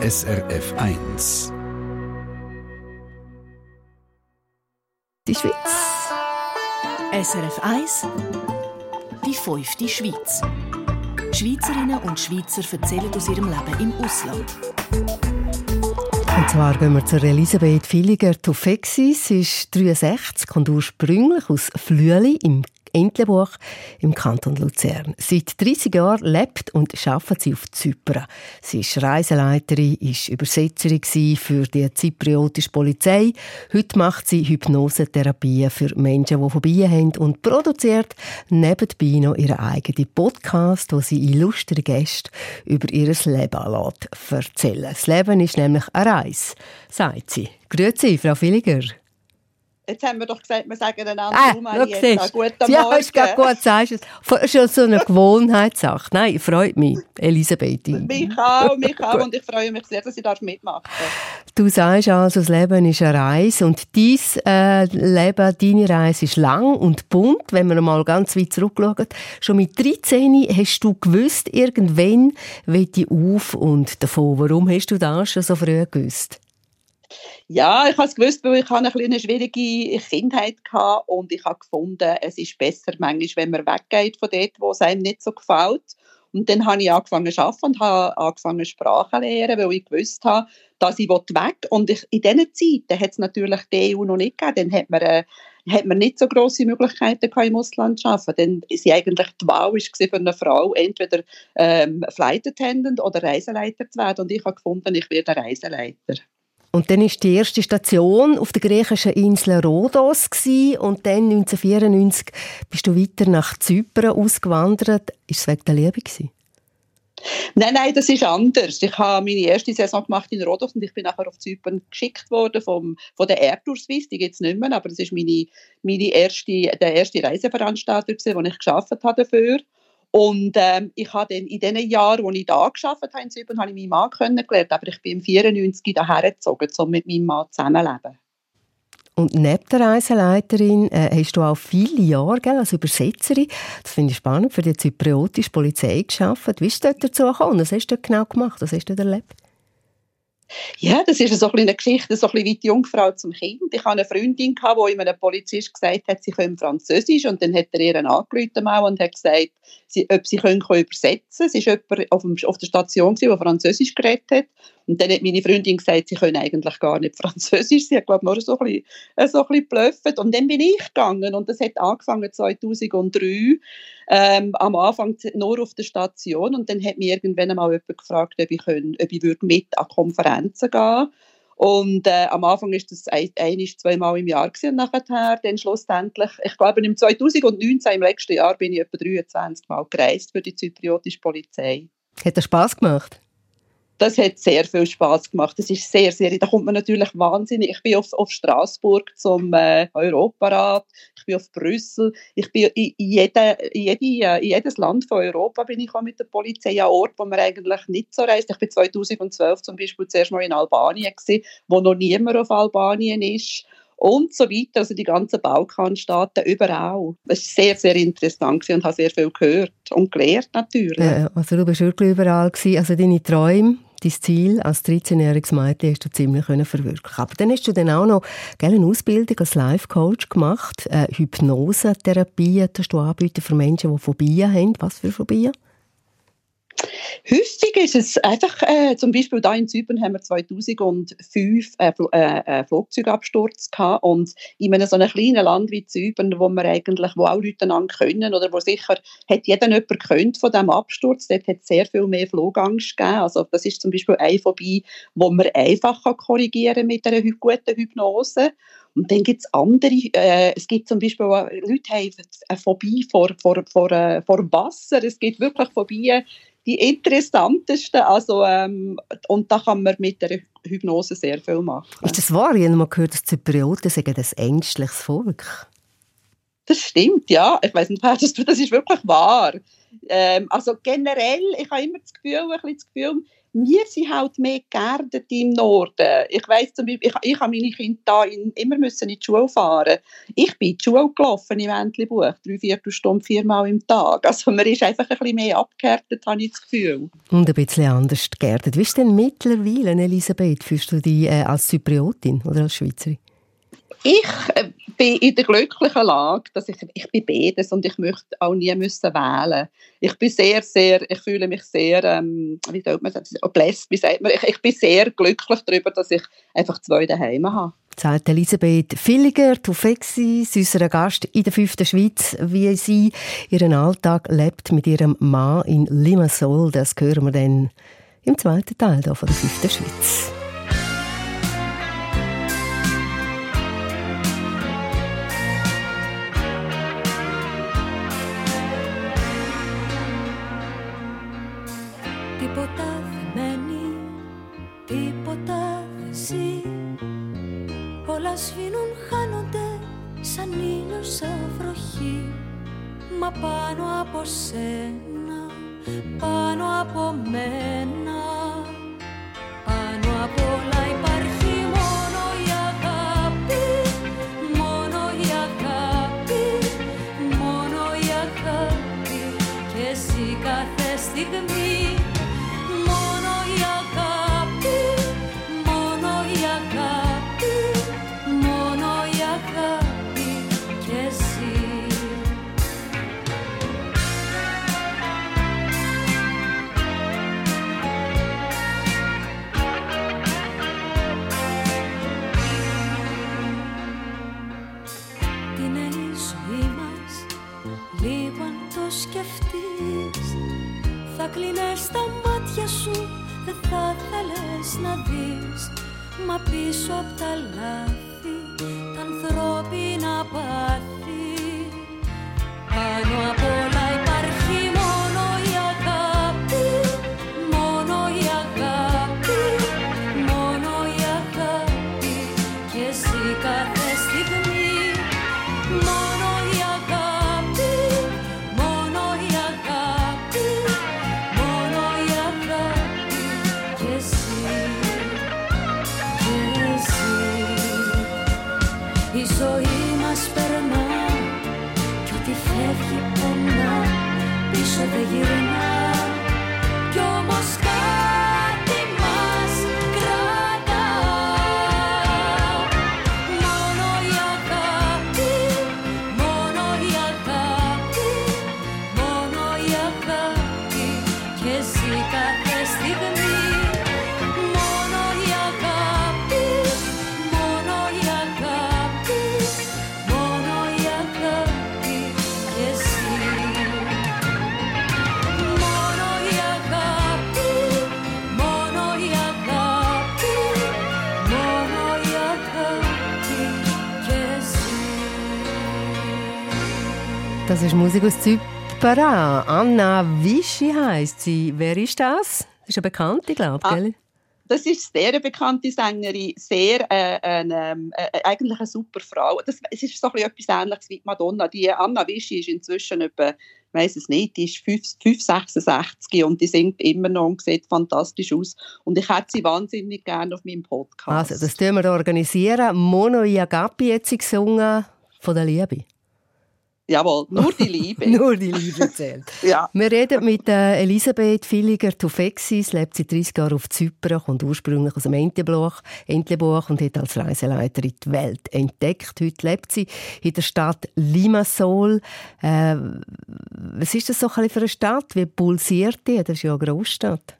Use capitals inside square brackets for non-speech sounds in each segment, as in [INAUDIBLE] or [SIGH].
SRF 1. Die Schweiz. SRF 1 Die fünfte Schweiz. Schweizerinnen und Schweizer erzählen aus ihrem Leben im Ausland. Und zwar gehen wir zu Elisabeth Villiger Tufexi. Sie ist 63, kommt ursprünglich aus Flüeli im Entlebuch im Kanton Luzern. Seit 30 Jahren lebt und arbeitet sie auf Zypern. Sie ist Reiseleiterin, ist Übersetzerin für die zypriotische Polizei. Heute macht sie Hypnosetherapie für Menschen, die Phobien haben und produziert nebenbei noch ihren eigenen Podcast, wo sie illustre Gäste über ihr Leben lässt erzählen. Das Leben ist nämlich eine Reise, sagt sie. Grüezi, Frau Villiger. Jetzt haben wir doch gesagt, wir sagen einander ah, Marietta, guten ja, Morgen. Ja, gut, sagst es. Ist schon so eine [LAUGHS] Gewohnheitssache. Nein, freut mich, Elisabeth. Mich auch, mich [LAUGHS] auch. Und ich freue mich sehr, dass ich mitmachen darf. Du sagst also, das Leben ist eine Reise. Und dein äh, Leben, deine Reise ist lang und bunt. Wenn wir mal ganz weit zurückschauen. Schon mit 13 hast du gewusst, irgendwann will ich auf und davon. Warum hast du das schon so früh gewusst? Ja, ich habe es gewusst, weil ich eine, eine schwierige Kindheit hatte und ich habe gefunden, es ist besser manchmal, wenn man weggeht von dort, wo es einem nicht so gefällt. Und dann habe ich angefangen zu arbeiten und habe angefangen Sprachen zu lernen, weil ich gewusst habe, dass ich weg. Und ich, in diesen Zeiten hat es natürlich die EU noch nicht gegeben. Dann hat man, äh, hat man nicht so grosse Möglichkeiten im Ausland zu arbeiten. Dann war eigentlich die Wahl für eine Frau, entweder ähm, Flight Attendant oder Reiseleiter zu werden. Und ich habe gefunden, ich werde Reiseleiter. Und dann ist die erste Station auf der griechischen Insel Rhodos und dann 1994 bist du weiter nach Zypern ausgewandert. Ist es wegen der Liebe gewesen? Nein, nein, das ist anders. Ich habe meine erste Saison gemacht in Rhodos und ich bin nachher auf Zypern geschickt worden vom, von der Air Tour die gibt es nicht mehr, aber das ist meine, meine erste, der erste Reiseveranstalter, den ich geschafft habe. Und ähm, ich habe dann in den Jahren, wo ich da gearbeitet habe in Zypern, habe ich meinen Mann kennengelernt, aber ich bin im 94 daher gezogen, um mit meinem Mann zusammenleben. Und neben der Reiseleiterin äh, hast du auch viele Jahre gell, als Übersetzerin, das finde ich spannend, für die zypriotische Polizei gearbeitet. Wie bist du dort dazu gekommen? Was hast du dort genau gemacht? Was hast du dort erlebt? Ja, das ist so ein eine Geschichte, so ein wie die Jungfrau zum Kind. Ich hatte eine Freundin, die ihm einem Polizist gesagt hat, sie können Französisch und dann hat er ihr angerufen und hat gesagt, ob sie können übersetzen können. Es war jemand auf, der Station, der Französisch geredet hat und dann hat meine Freundin gesagt, sie können eigentlich gar nicht [LAUGHS] Französisch. Sie hat, glaube ich, nur so ein bisschen, äh, so blöffet. Und dann bin ich gegangen und das hat angefangen 2003, ähm, am Anfang nur auf der Station und dann hat mich irgendwann mal jemand gefragt, ob ich, können, ob ich würde mit an Konferenzen gehen und äh, am Anfang ist das ein, ein zweimal im Jahr gewesen, nachher dann schlussendlich, ich glaube im 2019, im letzten Jahr, bin ich etwa 23 Mal gereist für die zypriotische Polizei. Hat das Spaß gemacht? Das hat sehr viel Spaß gemacht. Das ist sehr, sehr, da kommt man natürlich wahnsinnig. Ich bin auf, auf Straßburg zum äh, Europarat, ich bin auf Brüssel, ich bin in, jede, in, jede, äh, in jedes Land von Europa bin ich auch mit der Polizei an Ort, wo man eigentlich nicht so reist. Ich bin 2012 zum Beispiel zuerst mal in Albanien gewesen, wo noch niemand auf Albanien ist und so weiter, also die ganzen Balkanstaaten, überall. Es war sehr, sehr interessant und habe sehr viel gehört und gelernt natürlich. Ja, also du bist wirklich überall gewesen. Also deine Träume, dein Ziel als 13-jähriges Mädchen hast du ziemlich verwirklichen Aber dann hast du dann auch noch eine Ausbildung als Life-Coach gemacht, äh, Hypnosetherapie, das du anbieten für Menschen, die Phobien haben. Was für Phobien? Häufig ist es einfach, äh, zum Beispiel da in Zypern haben wir 2005 einen Fl äh, Flugzeugabsturz gehabt und in einem so einem kleinen Land wie Zypern, wo man eigentlich, wo auch Leute einander können oder wo sicher, hat jeder jemand gehört von diesem Absturz, dort hat sehr viel mehr Flugangst gegeben. Also das ist zum Beispiel eine Phobie, wo man einfach korrigieren kann mit einer guten Hypnose. Und dann gibt es andere, äh, es gibt zum Beispiel Leute haben eine Phobie vor, vor, vor, äh, vor Wasser, es gibt wirklich Phobien, die interessantesten. Also, ähm, und da kann man mit der Hypnose sehr viel machen. Ist das wahr? Ich habe mal gehört, dass Zyprioten sagen, das ängstliches Volk. Das stimmt, ja. Ich weiß nicht, [LAUGHS] das ist wirklich wahr. Ähm, also generell, ich habe immer das Gefühl, ein bisschen das Gefühl, wir sind halt mehr geerdet im Norden. Ich weiss zum Beispiel, ich, ich habe meine Kinder da in, immer müssen in die Schule fahren. Ich bin in die Schule gelaufen im Entlebuch, drei, vier Stunden, viermal im Tag. Also man ist einfach ein bisschen mehr abgehärtet, habe ich das Gefühl. Und ein bisschen anders geerdet. Wie ist denn mittlerweile, Elisabeth, fühlst du dich äh, als Zypriotin oder als Schweizerin? Ich äh, bin in der glücklichen Lage, dass ich, ich bin beides und ich möchte auch nie müssen wählen. Ich bin sehr, sehr, ich fühle mich sehr, ähm, wie sagt man das, blessed, wie sagt man, ich, ich bin sehr glücklich darüber, dass ich einfach zwei daheim habe. Sagt Elisabeth Villiger, Tufexis, unser Gast in der fünften Schweiz, wie sie ihren Alltag lebt mit ihrem Mann in Limassol. Das hören wir dann im zweiten Teil von der fünften Schweiz. Μα πάνω από σένα, πάνω από μένα Μα πίσω απ' τα λάθη τα ανθρώπινα πάθη. Πάνω απ' και εσύ κάθε στιγμή Μόνο η αγάπη, μόνο η αγάπη Μόνο η αγάπη και εσύ Μόνο η αγάπη, μόνο η αγάπη Μόνο η αγάπη και εσύ Das ist Musik aus Zypern. Anna Vischi heisst sie. Wer ist das? Das ist eine Bekannte, glaube ich, Ah. gell? Das ist sehr eine bekannte Sängerin, sehr äh, eine, ähm, äh, eigentlich eine super Frau. Das, es ist so ein bisschen etwas Ähnliches wie Madonna. Die Anna Vischi ist inzwischen etwa, ich weiß es nicht, die ist 5, 5, 66 und die singt immer noch und sieht fantastisch aus. Und ich hätte sie wahnsinnig gerne auf meinem Podcast. Also, das tun wir organisieren. Mono Yagapi hat sie gesungen von der Liebe. Jawohl, nur die Liebe. [LAUGHS] Nur die Liebe zählt. [LAUGHS] ja. Wir reden mit äh, Elisabeth Villiger Tufexis, lebt seit 30 Jahren auf Zypern, kommt ursprünglich aus dem Entlebuch, Entlebuch und hat als Reiseleiterin die Welt entdeckt. Heute lebt sie in der Stadt Limassol. Äh, was ist das so ein für eine Stadt? Wie pulsiert die? Das ist ja eine Großstadt.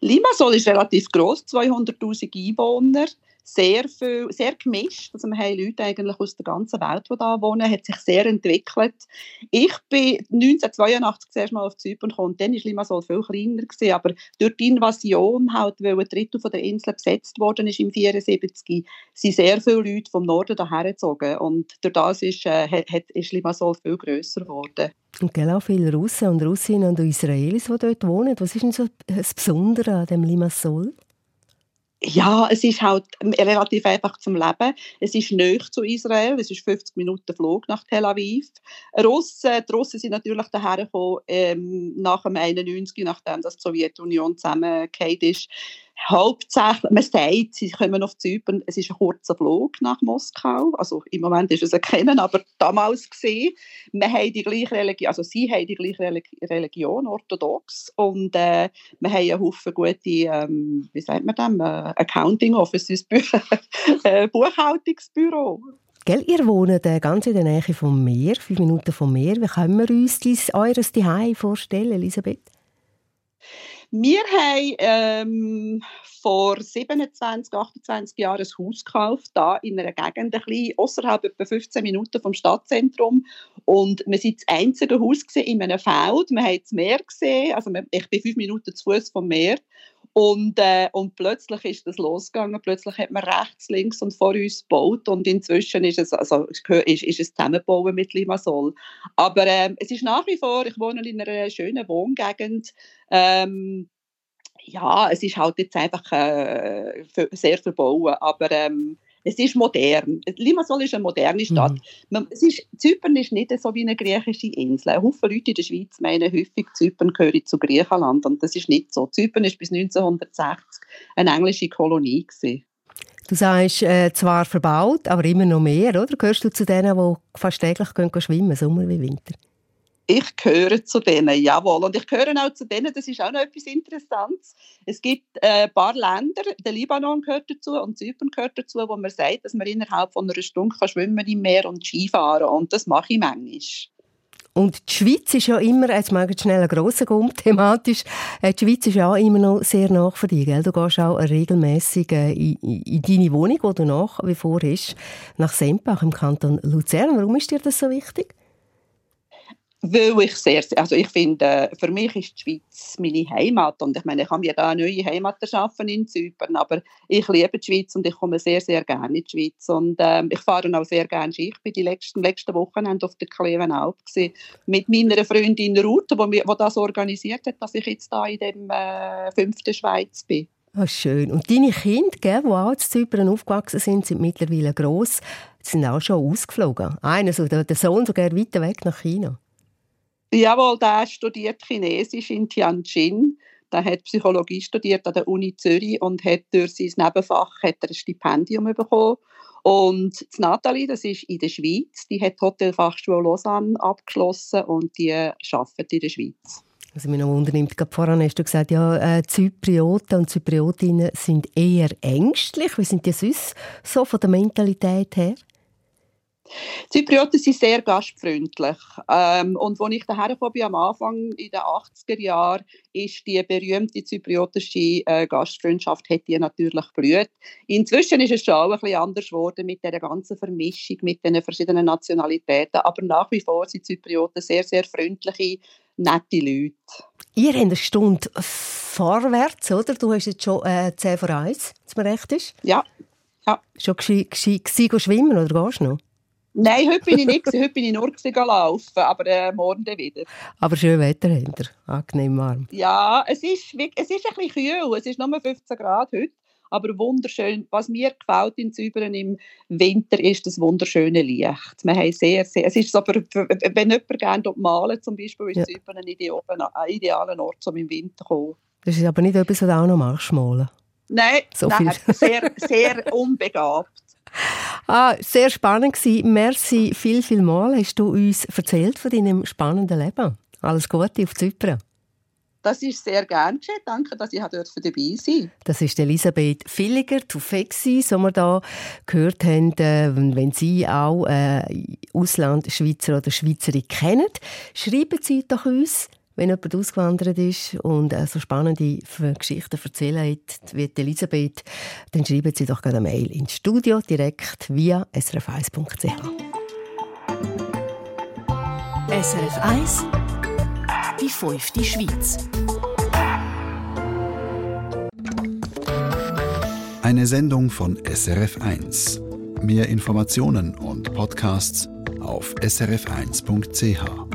Limassol ist relativ groß, 200.000 Einwohner, sehr viel, sehr gemischt. Also wir haben Leute eigentlich aus der ganzen Welt, die da wohnen, hat sich sehr entwickelt. Ich bin 1982 zuerst mal auf Zypern gekommen, dann war Limassol viel kleiner gewesen, aber durch die Invasion halt, weil ein Drittel von der Insel besetzt worden ist im 74, sind sehr viele Leute vom Norden daher gezogen und durch das ist, äh, hat- ist Limassol viel grösser geworden. Und gell, auch viele Russen und Russinnen und Israelis, die dort wohnen. Was ist denn so das Besondere an dem Limassol? Ja, es ist halt relativ einfach zum Leben. Es ist näher zu Israel, es ist 50 Minuten Flug nach Tel Aviv. Russen, die Russen sind natürlich daher gekommen, ähm, nach dem 91, nachdem das die Sowjetunion zusammengefallen ist. Hauptsächlich, man sagt, sie kommen auf Zypern, es ist ein kurzer Flug nach Moskau, also im Moment ist es erkennen, aber damals gesehen, wir haben die gleiche Religion, also sie haben die gleiche Religi- Religion, orthodox, und äh, wir haben einen Haufen gute, ähm, wie sagt man das, äh, Accounting Offices, [LAUGHS] äh, Buchhaltungsbüro. Gell, ihr wohnt äh, ganz in der Nähe vom Meer, fünf Minuten vom Meer. Wie können wir uns dies, eures Zuhause vorstellen, Elisabeth? Wir haben ähm, vor 27, 28 Jahren ein Haus gekauft, da in einer Gegend, ein bisschen außerhalb etwa 15 Minuten vom Stadtzentrum. Und wir waren das einzige Haus in einem Feld. Wir haben das Meer gesehen, also ich bin fünf Minuten zu Fuß vom Meer. Und, äh, und plötzlich ist das losgegangen. Plötzlich hat man rechts, links und vor uns gebaut. Und inzwischen ist es, also, ist, ist es zusammengebaut mit Limassol. Aber ähm, es ist nach wie vor, ich wohne in einer schönen Wohngegend. Ähm, ja, es ist halt jetzt einfach äh, sehr verbauen, aber ähm, es ist modern. Limassol ist eine moderne Stadt. Mhm. Man, es ist, Zypern ist nicht so wie eine griechische Insel. Ein Haufen Leute in der Schweiz meinen häufig, Zypern gehöre zu Griechenland und das ist nicht so. Zypern ist bis 1960 eine englische Kolonie gewesen. Du sagst, äh, zwar verbaut, aber immer noch mehr, oder? Gehörst du zu denen, die fast täglich gehen schwimmen, Sommer wie Winter? Ich gehöre zu denen, jawohl. Und ich gehöre auch zu denen, das ist auch noch etwas Interessantes. Es gibt äh, ein paar Länder, der Libanon gehört dazu und Zypern gehört dazu, wo man sagt, dass man innerhalb von einer Stunde kann schwimmen im Meer und Skifahren Und das mache ich manchmal. Und die Schweiz ist ja immer, jetzt mag ich schnell einen Gump [LAUGHS] thematisch, äh, die Schweiz ist ja immer noch sehr nach für dich, gell? Du gehst auch regelmässig äh, in, in in deine Wohnung, die du nach wie vor hast, nach Sempach im Kanton Luzern. Warum ist dir das so wichtig? Weil ich sehr, also ich finde, äh, für mich ist die Schweiz meine Heimat und ich meine, ich habe mir da eine neue Heimat erschaffen in Zypern, aber ich liebe die Schweiz und ich komme sehr, sehr gerne in die Schweiz und ähm, ich fahre auch sehr gerne Ski. Ich bin die letzten, letzten Wochenende auf der Klevenalp gewesen, mit meiner Freundin Ruth, die mir- die das organisiert hat, dass ich jetzt da in dem äh, fünften Schweiz bin. Ah, schön. Und deine Kinder, gell, die auch in Zypern aufgewachsen sind, sind mittlerweile gross, sind auch schon ausgeflogen. Einer, der Sohn sogar weiter weg nach China. Jawohl, der studiert Chinesisch in Tianjin. Der hat Psychologie studiert an der Uni Zürich und hat durch sein Nebenfach hat er ein Stipendium bekommen. Und Nathalie, das ist in der Schweiz, die hat Hotelfachschule Lausanne abgeschlossen und die arbeitet in der Schweiz. Was mich noch wundernimmt, vorhin hast du gesagt, ja, äh, Zyprioten und Zypriotinnen sind eher ängstlich. Wie sind die sonst so von der Mentalität her? Die Zyprioten sind sehr gastfreundlich. Ähm, und als ich daher bin, am Anfang in den 80er Jahren, ist die berühmte zypriotische äh, Gastfreundschaft hat die natürlich blüht. Inzwischen ist es schon auch ein bisschen anders geworden mit der ganzen Vermischung, mit den verschiedenen Nationalitäten. Aber nach wie vor sind Zyprioten sehr, sehr freundliche, nette Leute. Ihr habt eine Stunde vorwärts, oder? Du hast jetzt schon äh, 10 vor 1, wenn mir recht ist. Ja. ja. Schon geschei, geschei, geschei go schwimmen oder gehst du noch? Nein, heute bin ich nicht, heute bin ich nur laufen, aber äh, morgen dann wieder. Aber schön Wetter ihr, angenehm warm. Ja, es ist, es ist ein bisschen kühl. Es ist nur 15 Grad heute, aber wunderschön. Was mir gefällt in Zypern im Winter ist das wunderschöne Licht. Wir haben sehr, sehr, es ist für, wenn jemand gerne dort malen zum Beispiel, ist Ja. Zypern ein idealer, ein idealer Ort, um im Winter zu kommen. Das ist aber nicht etwas, was du auch noch machst, malen. Nein, So nein sehr, sehr unbegabt. Ah, sehr spannend gewesen. Merci viel, viel mal. Hast du uns erzählt von deinem spannenden Leben. Alles Gute auf Zypern. Das ist sehr gern geschehen. Danke, dass ich dort dabei sein Das ist Elisabeth Villiger, Tufexi, so wir da gehört haben, äh, wenn Sie auch äh, Auslandschweizer oder Schweizerin kennen, schreiben Sie doch uns, wenn jemand ausgewandert ist und äh, so spannende Geschichten erzählen hat, wie Elisabeth, dann schreiben Sie doch gerne eine Mail ins Studio direkt via srf1.ch. SRF 1 Die fünfte Schweiz. Eine Sendung von SRF1. Mehr Informationen und Podcasts auf srf1.ch.